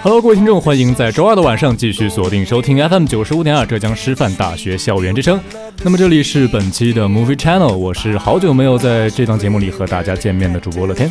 Hello，各位听众，欢迎在周二的晚上继续锁定收听 FM 九十五点二浙江师范大学校园之声。那么这里是本期的 Movie Channel，我是好久没有在这档节目里和大家见面的主播乐天。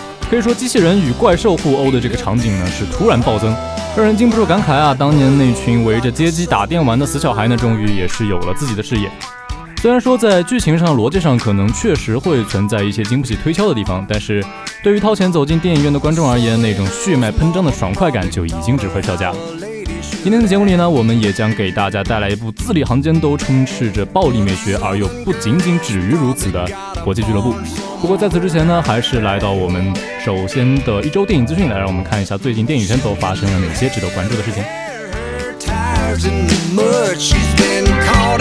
可以说机器人与怪兽互殴的这个场景呢是突然暴增，让人禁不住感慨啊，当年那群围着街机打电玩的死小孩呢，终于也是有了自己的事业。虽然说在剧情上、逻辑上可能确实会存在一些经不起推敲的地方，但是对于掏钱走进电影院的观众而言，那种血脉喷张的爽快感就已经值回票价了。今天的节目里呢，我们也将给大家带来一部字里行间都充斥着暴力美学，而又不仅仅止于如此的《国际俱乐部》。不过在此之前呢，还是来到我们首先的一周电影资讯，来让我们看一下最近电影圈都发生了哪些值得关注的事情。好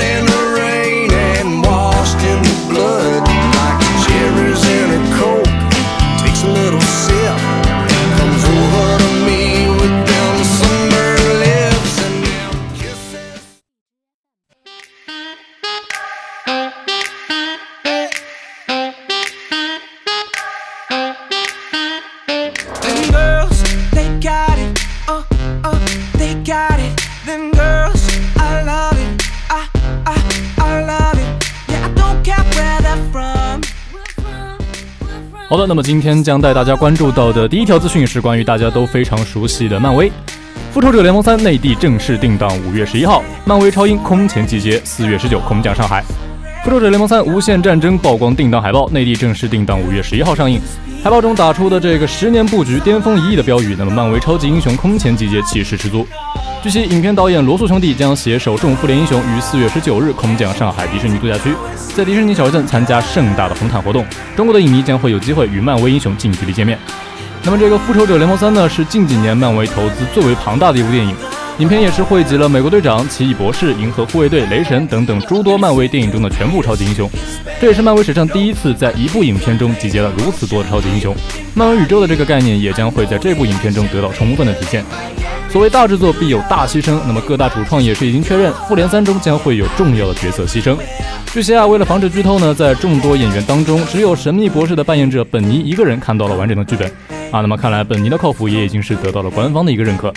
那么今天将带大家关注到的第一条资讯是关于大家都非常熟悉的漫威，《复仇者联盟三》内地正式定档五月十一号，漫威超英空前集结四月十九空降上海，《复仇者联盟三：无限战争》曝光定档海报，内地正式定档五月十一号上映。海报中打出的这个十年布局、巅峰一役的标语，那么漫威超级英雄空前集结，气势十足。据悉，影片导演罗素兄弟将携手众复联英雄于四月十九日空降上海迪士尼度假区，在迪士尼小镇参加盛大的红毯活动。中国的影迷将会有机会与漫威英雄近距离见面。那么，这个《复仇者联盟三》呢，是近几年漫威投资最为庞大的一部电影。影片也是汇集了美国队长、奇异博士、银河护卫队、雷神等等诸多漫威电影中的全部超级英雄。这也是漫威史上第一次在一部影片中集结了如此多的超级英雄。漫威宇宙的这个概念也将会在这部影片中得到充分的体现。所谓大制作必有大牺牲，那么各大主创也是已经确认，复联三中将会有重要的角色牺牲。据悉啊，为了防止剧透呢，在众多演员当中，只有神秘博士的扮演者本尼一个人看到了完整的剧本啊。那么看来本尼的靠谱也已经是得到了官方的一个认可。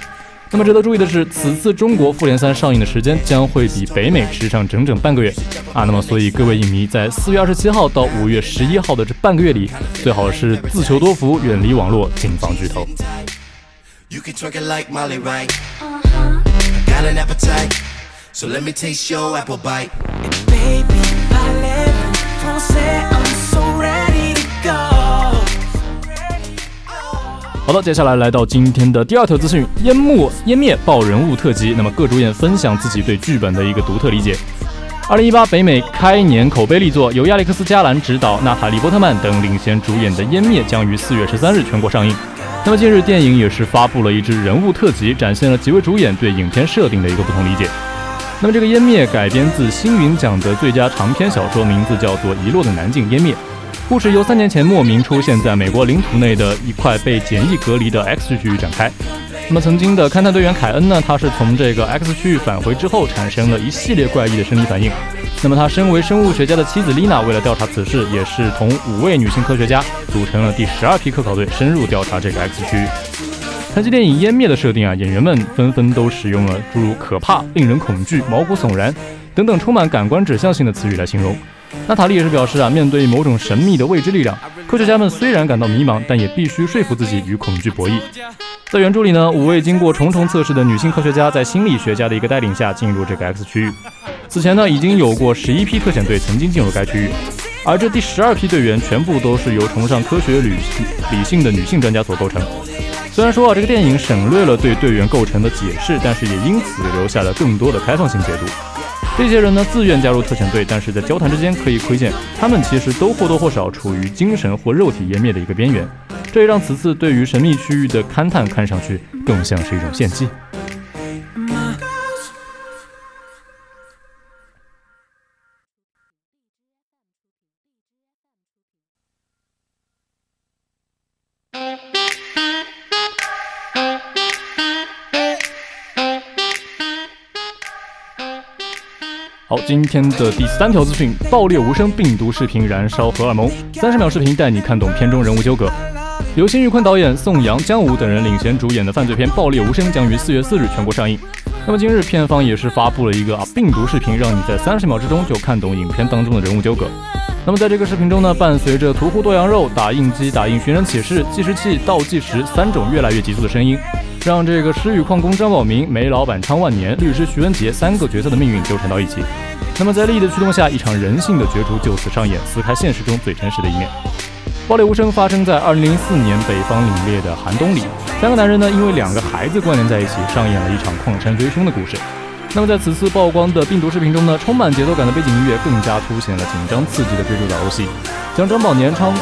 那么值得注意的是，此次中国复联三上映的时间将会比北美迟上整整半个月啊。那么所以各位影迷在四月二十七号到五月十一号的这半个月里，最好是自求多福，远离网络，谨防剧透。You can twerk it like Molly right. Uh-huh. I got an appetite, so let me taste your apple bite. Baby, 好的，接下来来到今天的第二条资讯：烟幕湮灭爆人物特辑。那么各主演分享自己对剧本的一个独特理解。二零一八北美开年口碑力作，由亚历克斯·加兰执导、娜塔莉·波特曼等领衔主演的《湮灭》将于四月十三日全国上映。那么近日，电影也是发布了一支人物特辑，展现了几位主演对影片设定的一个不同理解。那么这个《湮灭》改编自星云奖的最佳长篇小说，名字叫做《遗落的南境湮灭》。故事由三年前莫名出现在美国领土内的一块被简易隔离的 X 区域展开。那么曾经的勘探队员凯恩呢，他是从这个 X 区域返回之后，产生了一系列怪异的生理反应。那么他身为生物学家的妻子丽娜，为了调查此事，也是同五位女性科学家组成了第十二批科考队，深入调查这个 X 区域。谈及电影湮灭的设定啊，演员们纷纷都使用了诸如可怕、令人恐惧、毛骨悚然等等充满感官指向性的词语来形容。娜塔莉也是表示啊，面对某种神秘的未知力量，科学家们虽然感到迷茫，但也必须说服自己与恐惧博弈。在原著里呢，五位经过重重测试的女性科学家，在心理学家的一个带领下进入这个 X 区域。此前呢，已经有过十一批特遣队曾经进入该区域，而这第十二批队员全部都是由崇尚科学、理理性的女性专家所构成。虽然说啊，这个电影省略了对队员构成的解释，但是也因此留下了更多的开放性解读。这些人呢，自愿加入特遣队，但是在交谈之间可以窥见，他们其实都或多或少处于精神或肉体湮灭的一个边缘。这也让此次对于神秘区域的勘探看上去更像是一种献祭。好，今天的第三条资讯：爆裂无声病毒视频燃烧荷尔蒙，三十秒视频带你看懂片中人物纠葛。由辛玉坤导演、宋阳、姜武等人领衔主演的犯罪片《爆裂无声》将于四月四日全国上映。那么今日片方也是发布了一个啊病毒视频，让你在三十秒之中就看懂影片当中的人物纠葛。那么在这个视频中呢，伴随着屠户剁羊肉、打印机打印寻人启事、计时器倒计时三种越来越急促的声音。让这个石宇矿工张宝明、煤老板昌万年、律师徐文杰三个角色的命运纠缠到一起。那么在利益的驱动下，一场人性的角逐就此上演，撕开现实中最真实的一面。暴力无声发生在二零零四年北方凛冽的寒冬里，三个男人呢因为两个孩子关联在一起，上演了一场矿山追凶的故事。那么在此次曝光的病毒视频中呢，充满节奏感的背景音乐更加凸显了紧张刺激的追逐打斗戏，将张宝年昌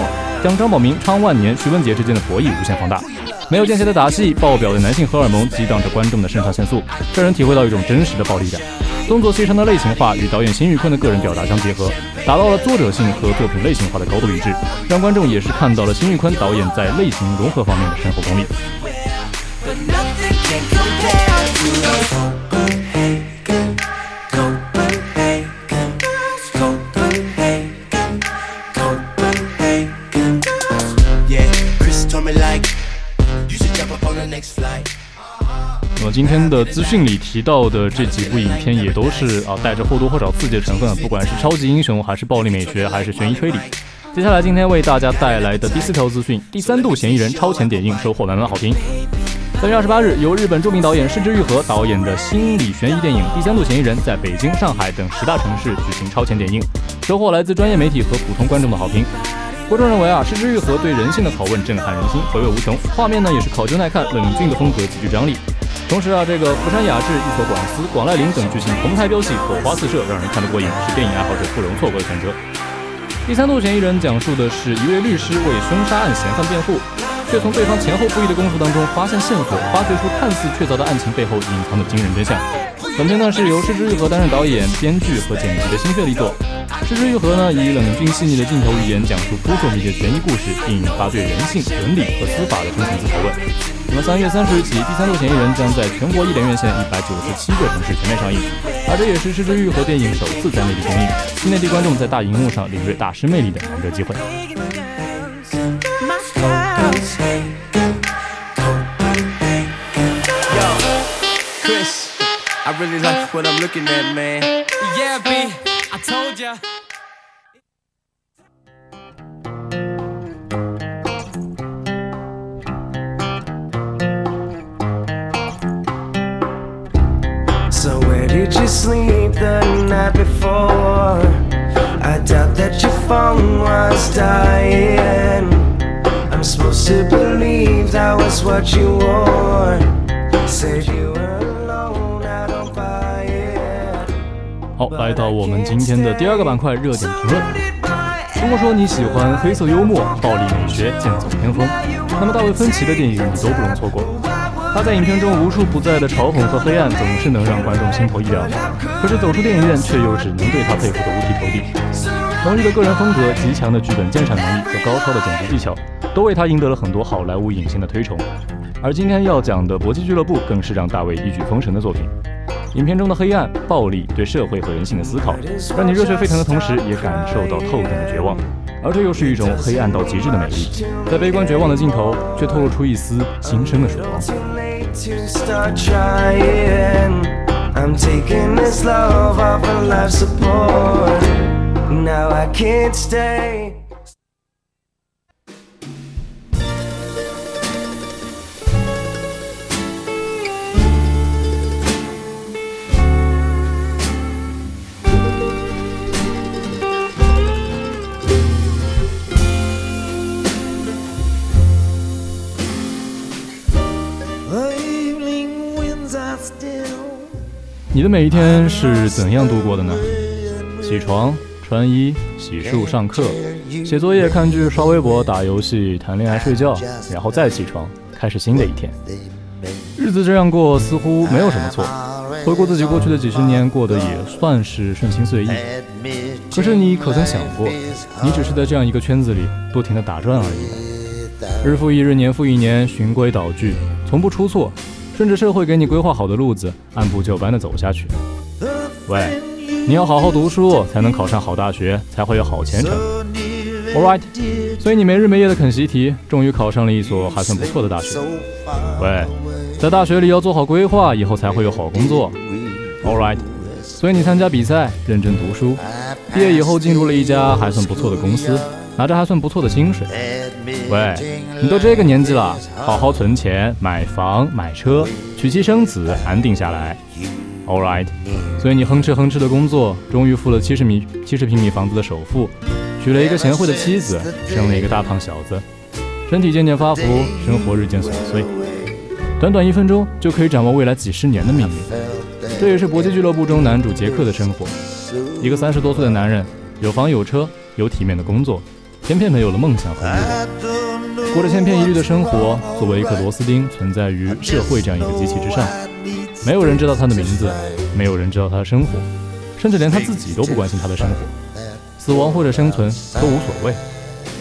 将张宝明、昌万年、徐文杰之间的博弈无限放大。没有间歇的打戏，爆表的男性荷尔蒙激荡着观众的肾上腺素，让人体会到一种真实的暴力感。动作戏上的类型化与导演辛玉坤的个人表达相结合，达到了作者性和作品类型化的高度一致，让观众也是看到了辛玉坤导演在类型融合方面的深厚功力。今天的资讯里提到的这几部影片也都是啊带着或多或少刺激的成分，不管是超级英雄，还是暴力美学，还是悬疑推理。接下来今天为大家带来的第四条资讯：第三度嫌疑人超前点映收获满满好评。三月二十八日，由日本著名导演市之愈合导演的心理悬疑电影《第三度嫌疑人》在北京、上海等十大城市举行超前点映，收获来自专业媒体和普通观众的好评。观众认为啊，失之愈合对人性的拷问震撼人心，回味无穷。画面呢也是考究耐看，冷峻的风格极具张力。同时啊，这个福山雅治、伊所广司、广濑铃等剧情同台飙戏，火花四射，让人看得过瘾，是电影爱好者不容错过的选择。第三度嫌疑人讲述的是一位律师为凶杀案嫌犯辩护，却从对方前后不一的供述当中发现线索，发掘出看似确凿的案情背后隐藏的惊人真相。本片呢是由失之愈合担任导演、编剧和剪辑的心血力作。失之愈合呢以冷峻细腻的镜头语言讲述扑朔迷离的悬疑故事，并引发对人性、伦理和司法的深层次讨论。那么三月三十日起，第三度嫌疑人将在全国一连院线一百九十七个城市全面上映，而这也是失之愈合电影首次在内地公映，是内地观众在大荧幕上领略大师魅力的难得机会。I really like what I'm looking at, man. Yeah, B, I told ya. So where did you sleep the night before? I doubt that your phone was dying. I'm supposed to believe that was what you wore. Said you 好，来到我们今天的第二个板块——热点评论。如果说你喜欢黑色幽默、暴力美学、剑走偏锋，那么大卫芬奇的电影你都不容错过。他在影片中无处不在的嘲讽和黑暗，总是能让观众心头一凉。可是走出电影院，却又只能对他佩服的五体投地。浓郁的个人风格、极强的剧本鉴赏能力和高超的剪辑技巧，都为他赢得了很多好莱坞影星的推崇。而今天要讲的《搏击俱乐部》，更是让大卫一举封神的作品。影片中的黑暗、暴力对社会和人性的思考，让你热血沸腾的同时，也感受到透顶的绝望。而这又是一种黑暗到极致的美丽，在悲观绝望的尽头，却透露出一丝新生的曙光。now i can't stay 你的每一天是怎样度过的呢？起床、穿衣、洗漱、上课、写作业、看剧、刷微博、打游戏、谈恋爱、睡觉，然后再起床，开始新的一天。日子这样过似乎没有什么错。回顾自己过去的几十年，过得也算是顺心随意。可是你可曾想过，你只是在这样一个圈子里不停地打转而已？日复一日，年复一年，循规蹈矩，从不出错。顺着社会给你规划好的路子，按部就班的走下去。喂，你要好好读书，才能考上好大学，才会有好前程。All right，所以你没日没夜的啃习题，终于考上了一所还算不错的大学。喂，在大学里要做好规划，以后才会有好工作。All right，所以你参加比赛，认真读书，毕业以后进入了一家还算不错的公司，拿着还算不错的薪水。喂，你都这个年纪了，好好存钱，买房买车，娶妻生子，安定下来。All right，所以你哼哧哼哧的工作，终于付了七十米七十平米房子的首付，娶了一个贤惠的妻子，生了一个大胖小子，身体渐渐发福，生活日渐琐碎。短短一分钟就可以展望未来几十年的命运。这也是搏击俱乐部中男主杰克的生活。一个三十多岁的男人，有房有车，有体面的工作。偏偏没有了梦想和欲望，过着千篇一律的生活。作为一颗螺丝钉，存在于社会这样一个机器之上，没有人知道他的名字，没有人知道他的生活，甚至连他自己都不关心他的生活。死亡或者生存都无所谓，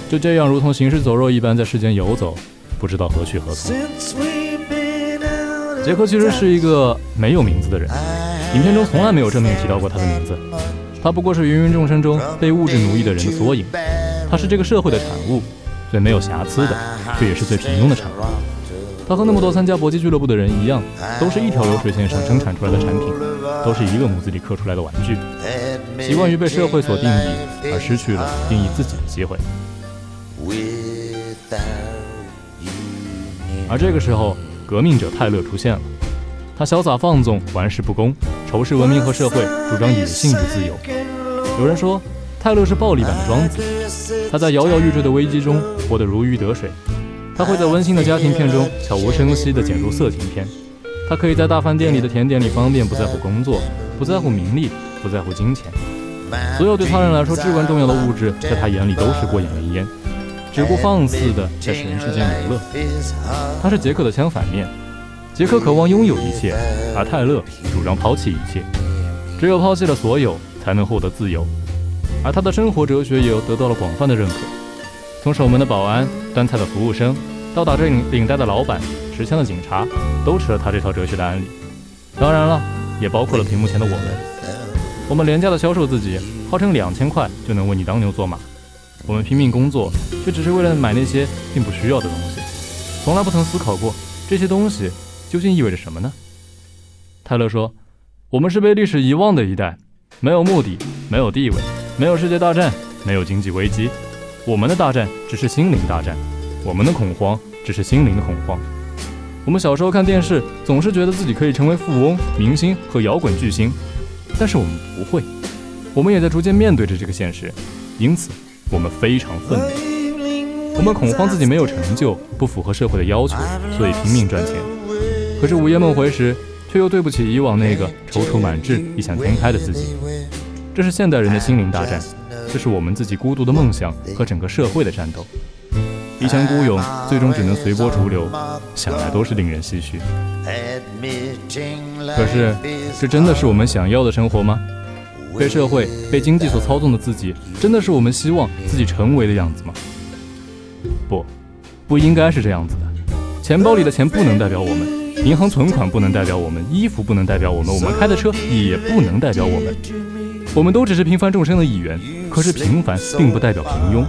就这样如同行尸走肉一般在世间游走，不知道何去何从。杰克其实是一个没有名字的人，影片中从来没有正面提到过他的名字，他不过是芸芸众生中被物质奴役的人的缩影。他是这个社会的产物，最没有瑕疵的，却也是最平庸的产物。他和那么多参加搏击俱乐部的人一样，都是一条流水线上生产出来的产品，都是一个模子里刻出来的玩具，习惯于被社会所定义，而失去了定义自己的机会。而这个时候，革命者泰勒出现了，他潇洒放纵，玩世不恭，仇视文明和社会，主张野性与自由。有人说。泰勒是暴力版的庄子，他在摇摇欲坠的危机中活得如鱼得水。他会在温馨的家庭片中悄无声息地剪入色情片。他可以在大饭店里的甜点里方便，不在乎工作，不在乎名利，不在乎金钱。所有对他人来说至关重要的物质，在他眼里都是过眼云烟，只顾放肆地在人世间游乐。他是杰克的相反面，杰克渴望拥有一切，而泰勒主张抛弃一切。只有抛弃了所有，才能获得自由。而他的生活哲学也得到了广泛的认可，从守门的保安、端菜的服务生，到打着领领带的老板、持枪的警察，都吃了他这套哲学的安利。当然了，也包括了屏幕前的我们。我们廉价的销售自己，号称两千块就能为你当牛做马。我们拼命工作，却只是为了买那些并不需要的东西，从来不曾思考过这些东西究竟意味着什么呢？泰勒说：“我们是被历史遗忘的一代，没有目的，没有地位。”没有世界大战，没有经济危机，我们的大战只是心灵大战，我们的恐慌只是心灵的恐慌。我们小时候看电视，总是觉得自己可以成为富翁、明星和摇滚巨星，但是我们不会。我们也在逐渐面对着这个现实，因此我们非常愤怒。我们恐慌自己没有成就，不符合社会的要求，所以拼命赚钱。可是午夜梦回时，却又对不起以往那个踌躇满志、异想天开的自己。这是现代人的心灵大战，这是我们自己孤独的梦想和整个社会的战斗。一腔孤勇，最终只能随波逐流，想来都是令人唏嘘。可是，这真的是我们想要的生活吗？被社会、被经济所操纵的自己，真的是我们希望自己成为的样子吗？不，不应该是这样子的。钱包里的钱不能代表我们，银行存款不能代表我们，衣服不能代表我们，我们开的车也不能代表我们。我们都只是平凡众生的一员，可是平凡并不代表平庸。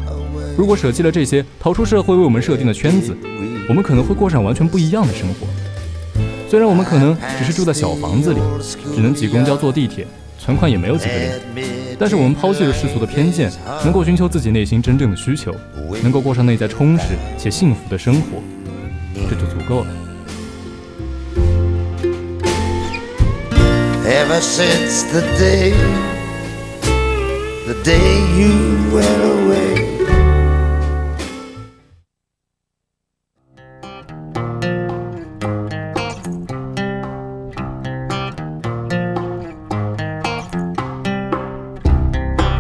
如果舍弃了这些，逃出社会为我们设定的圈子，我们可能会过上完全不一样的生活。虽然我们可能只是住在小房子里，只能挤公交、坐地铁，存款也没有几个零，但是我们抛弃了世俗的偏见，能够寻求自己内心真正的需求，能够过上内在充实且幸福的生活，这就足够了。Ever since the day, the day you went away.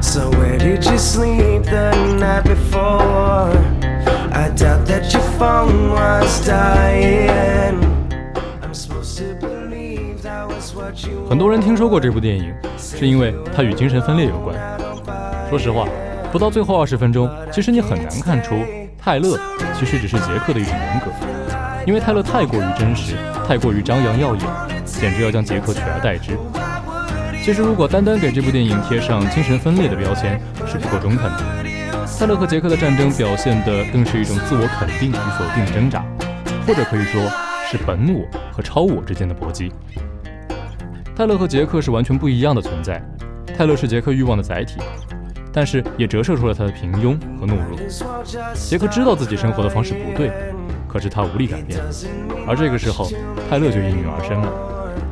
So where did you sleep the night before? I doubt that your phone was dying. I'm supposed to believe that was what you 很多人听说过这部电影，是因为它与精神分裂有关。说实话，不到最后二十分钟，其实你很难看出泰勒其实只是杰克的一种人格，因为泰勒太过于真实，太过于张扬耀眼，简直要将杰克取而代之。其实，如果单单给这部电影贴上精神分裂的标签是不够中肯的。泰勒和杰克的战争表现的更是一种自我肯定与否定的挣扎，或者可以说是本我和超我之间的搏击。泰勒和杰克是完全不一样的存在。泰勒是杰克欲望的载体，但是也折射出了他的平庸和懦弱。杰克知道自己生活的方式不对，可是他无力改变。而这个时候，泰勒就应运而生了。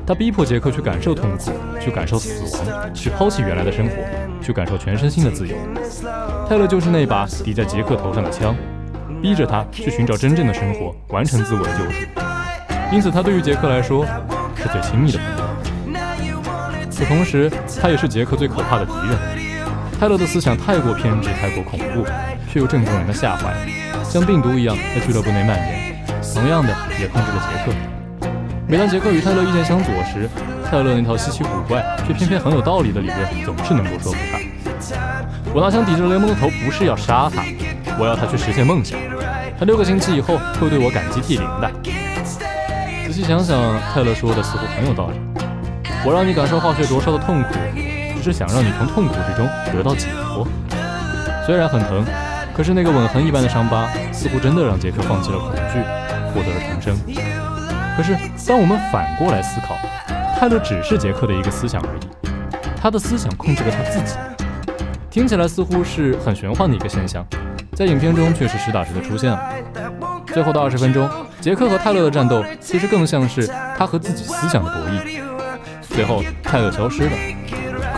他逼迫杰克去感受痛苦，去感受死亡，去抛弃原来的生活，去感受全身心的自由。泰勒就是那把抵在杰克头上的枪，逼着他去寻找真正的生活，完成自我的救赎。因此，他对于杰克来说是最亲密的朋友。可同时，他也是杰克最可怕的敌人。泰勒的思想太过偏执，太过恐怖，却又正中人的下怀，像病毒一样在俱乐部内蔓延。同样的，也控制了杰克。每当杰克与泰勒意见相左时，泰勒那套稀奇古怪却偏偏很有道理的理论总是能够说服他。我拿枪抵着雷蒙的头，不是要杀他，我要他去实现梦想。他六个星期以后会对我感激涕零的。仔细想想，泰勒说的似乎很有道理。我让你感受化学灼烧的痛苦，只是想让你从痛苦之中得到解脱。虽然很疼，可是那个吻痕一般的伤疤，似乎真的让杰克放弃了恐惧，获得了重生。可是，当我们反过来思考，泰勒只是杰克的一个思想而已，他的思想控制了他自己。听起来似乎是很玄幻的一个现象，在影片中却是实打实的出现了。最后的二十分钟，杰克和泰勒的战斗其实更像是他和自己思想的博弈。最后，泰勒消失了，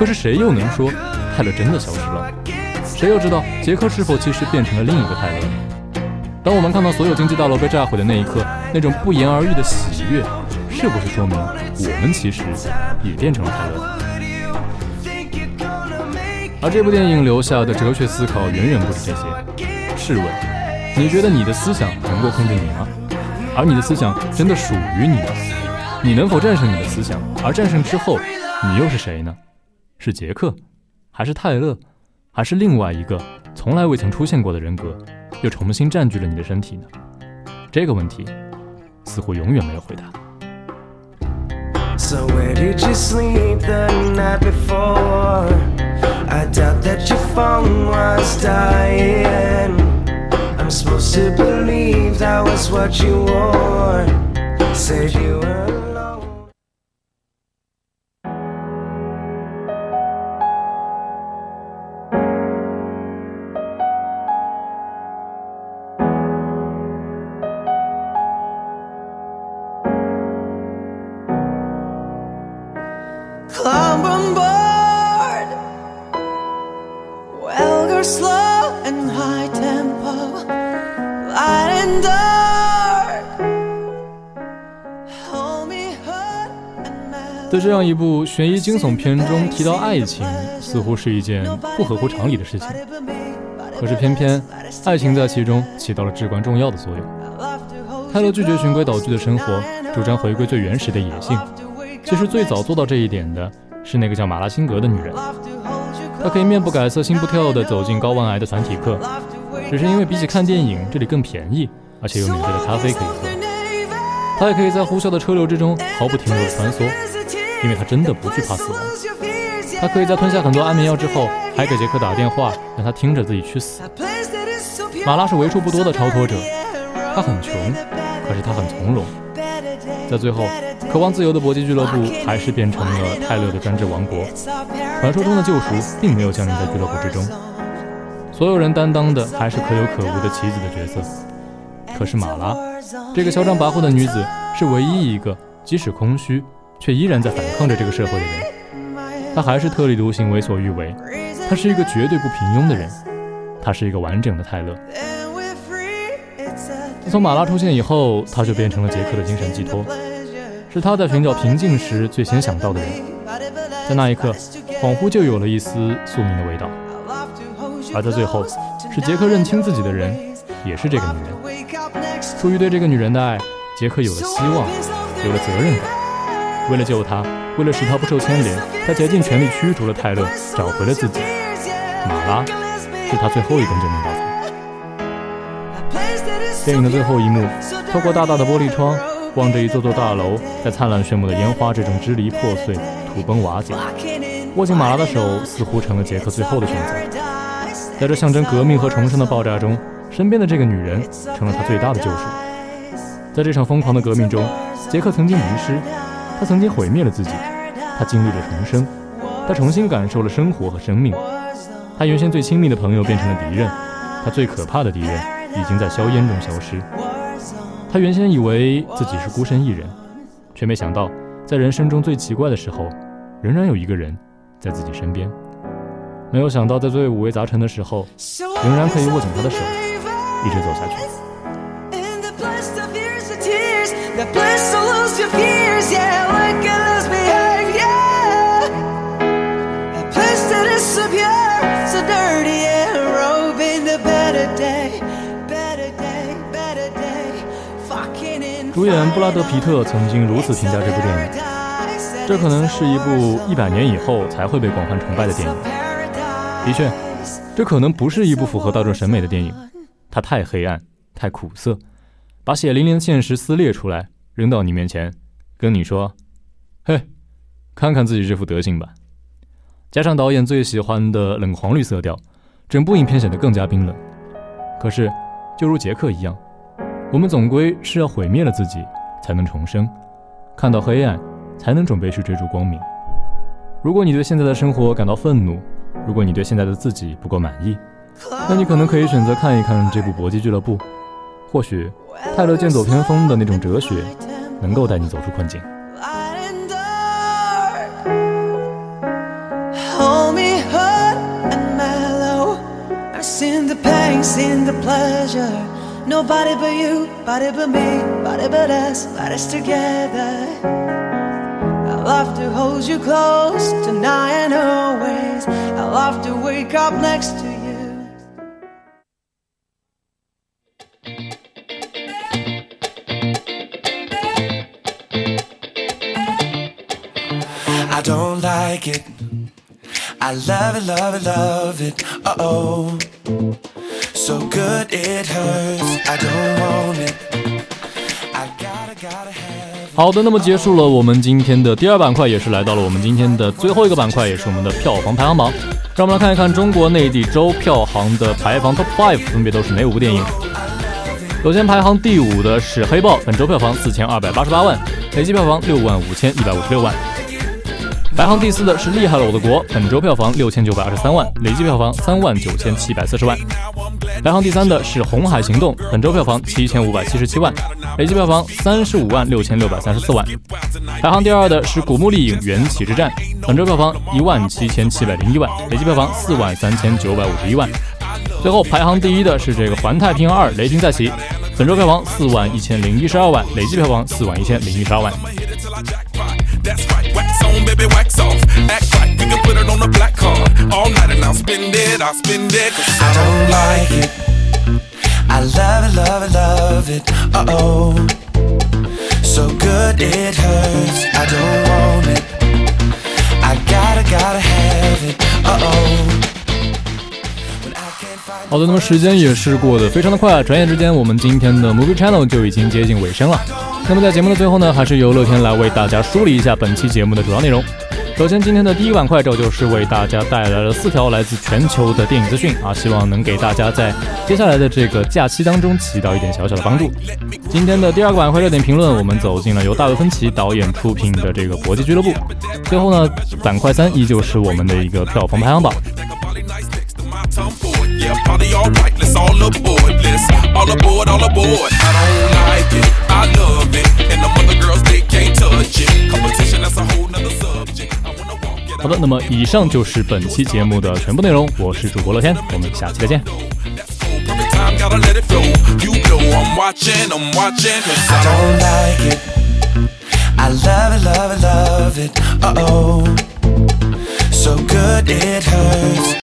可是谁又能说泰勒真的消失了？谁又知道杰克是否其实变成了另一个泰勒？当我们看到所有经济大楼被炸毁的那一刻，那种不言而喻的喜悦，是不是说明我们其实也变成了泰勒？而这部电影留下的哲学思考远远不止这些。试问，你觉得你的思想能够控制你吗？而你的思想真的属于你吗？你能否战胜你的思想？而战胜之后，你又是谁呢？是杰克，还是泰勒，还是另外一个从来未曾出现过的人格？又重新占据了你的身体呢？这个问题似乎永远没有回答。So where did you sleep the night before? I doubt that your phone was dying. I'm supposed to believe that was what you wore. Said you were. 在这样一部悬疑惊悚片中提到爱情，似乎是一件不合乎常理的事情。可是偏偏爱情在其中起到了至关重要的作用。泰勒拒绝循规蹈矩的生活，主张回归最原始的野性。其实最早做到这一点的是那个叫马拉辛格的女人，她可以面不改色心不跳地走进高万癌的团体课，只是因为比起看电影，这里更便宜，而且有免费的咖啡可以喝。她也可以在呼啸的车流之中毫不停留的穿梭，因为他真的不惧怕死亡。他可以在吞下很多安眠药之后，还给杰克打电话，让他听着自己去死。马拉是为数不多的超脱者，他很穷，可是他很从容。在最后，渴望自由的搏击俱乐部还是变成了泰勒的专制王国。传说中的救赎并没有降临在俱乐部之中，所有人担当的还是可有可无的棋子的角色。可是马拉，这个嚣张跋扈的女子，是唯一一个即使空虚却依然在反抗着这个社会的人。他还是特立独行、为所欲为。他是一个绝对不平庸的人。他是一个完整的泰勒。自从马拉出现以后，他就变成了杰克的精神寄托，是他在寻找平静时最先想到的人。在那一刻，恍惚就有了一丝宿命的味道。而在最后，使杰克认清自己的人，也是这个女人。出于对这个女人的爱，杰克有了希望，有了责任感。为了救他，为了使他不受牵连，他竭尽全力驱逐了泰勒，找回了自己。马拉是他最后一根救命稻草。电影的最后一幕，透过大大的玻璃窗，望着一座座大楼在灿烂炫目的烟花之中支离破碎、土崩瓦解。握紧马拉的手，似乎成了杰克最后的选择。在这象征革命和重生的爆炸中，身边的这个女人成了他最大的救赎。在这场疯狂的革命中，杰克曾经迷失，他曾经毁灭了自己，他经历了重生，他重新感受了生活和生命。他原先最亲密的朋友变成了敌人，他最可怕的敌人。已经在硝烟中消失。他原先以为自己是孤身一人，却没想到，在人生中最奇怪的时候，仍然有一个人在自己身边。没有想到，在最五味杂陈的时候，仍然可以握紧他的手，一直走下去。主演布拉德·皮特曾经如此评价这部电影：这可能是一部一百年以后才会被广泛崇拜的电影。的确，这可能不是一部符合大众审美的电影，它太黑暗，太苦涩，把血淋淋的现实撕裂出来，扔到你面前，跟你说：“嘿，看看自己这副德行吧。”加上导演最喜欢的冷黄绿色调，整部影片显得更加冰冷。可是，就如杰克一样。我们总归是要毁灭了自己，才能重生；看到黑暗，才能准备去追逐光明。如果你对现在的生活感到愤怒，如果你对现在的自己不够满意，那你可能可以选择看一看这部《搏击俱乐部》。或许泰勒剑走偏锋的那种哲学，能够带你走出困境。Nobody but you, body but me, body but us, bodies together. I love to hold you close tonight and always. I love to wake up next to I don't like it. I love it, love it, love it. Oh，so good it hurts，I don't want it。I gotta gotta have 好的，那么结束了我们今天的第二板块，也是来到了我们今天的最后一个板块，也是我们的票房排行榜。让我们来看一看中国内地周票房的排行 Top Five 分别都是哪五部电影。首先排行第五的是《黑豹》，本周票房四千二百八十八万，累计票房六万五千一百五十六万。排行第四的是《厉害了我的国》，本周票房六千九百二十三万，累计票房三万九千七百四十万。排行第三的是《红海行动》，本周票房七千五百七十七万，累计票房三十五万六千六百三十四万。排行第二的是《古墓丽影：缘起之战》，本周票房一万七千七百零一万，累计票房四万三千九百五十一万。最后排行第一的是这个《环太平洋二：雷霆再起》，本周票房四万一千零一十二万，累计票房四万一千零一十二万。Wax off. Act right, we can put it on a black card. All night and I'll spend it, I'll spend it. Cause I don't like it. I love it, love it, love it. Uh oh. So good it hurts. I don't want it. I gotta, gotta have it. Uh oh. 好的，那么时间也是过得非常的快，转眼之间我们今天的 Movie Channel 就已经接近尾声了。那么在节目的最后呢，还是由乐天来为大家梳理一下本期节目的主要内容。首先，今天的第一个板块，这就是为大家带来了四条来自全球的电影资讯啊，希望能给大家在接下来的这个假期当中起到一点小小的帮助。今天的第二个板块热点评论，我们走进了由大卫芬奇导演出品的这个《搏击俱乐部》。最后呢，板块三依旧是我们的一个票房排行榜。好的，那么以上就是本期节目的全部内容。我是主播乐天，我们下期再见。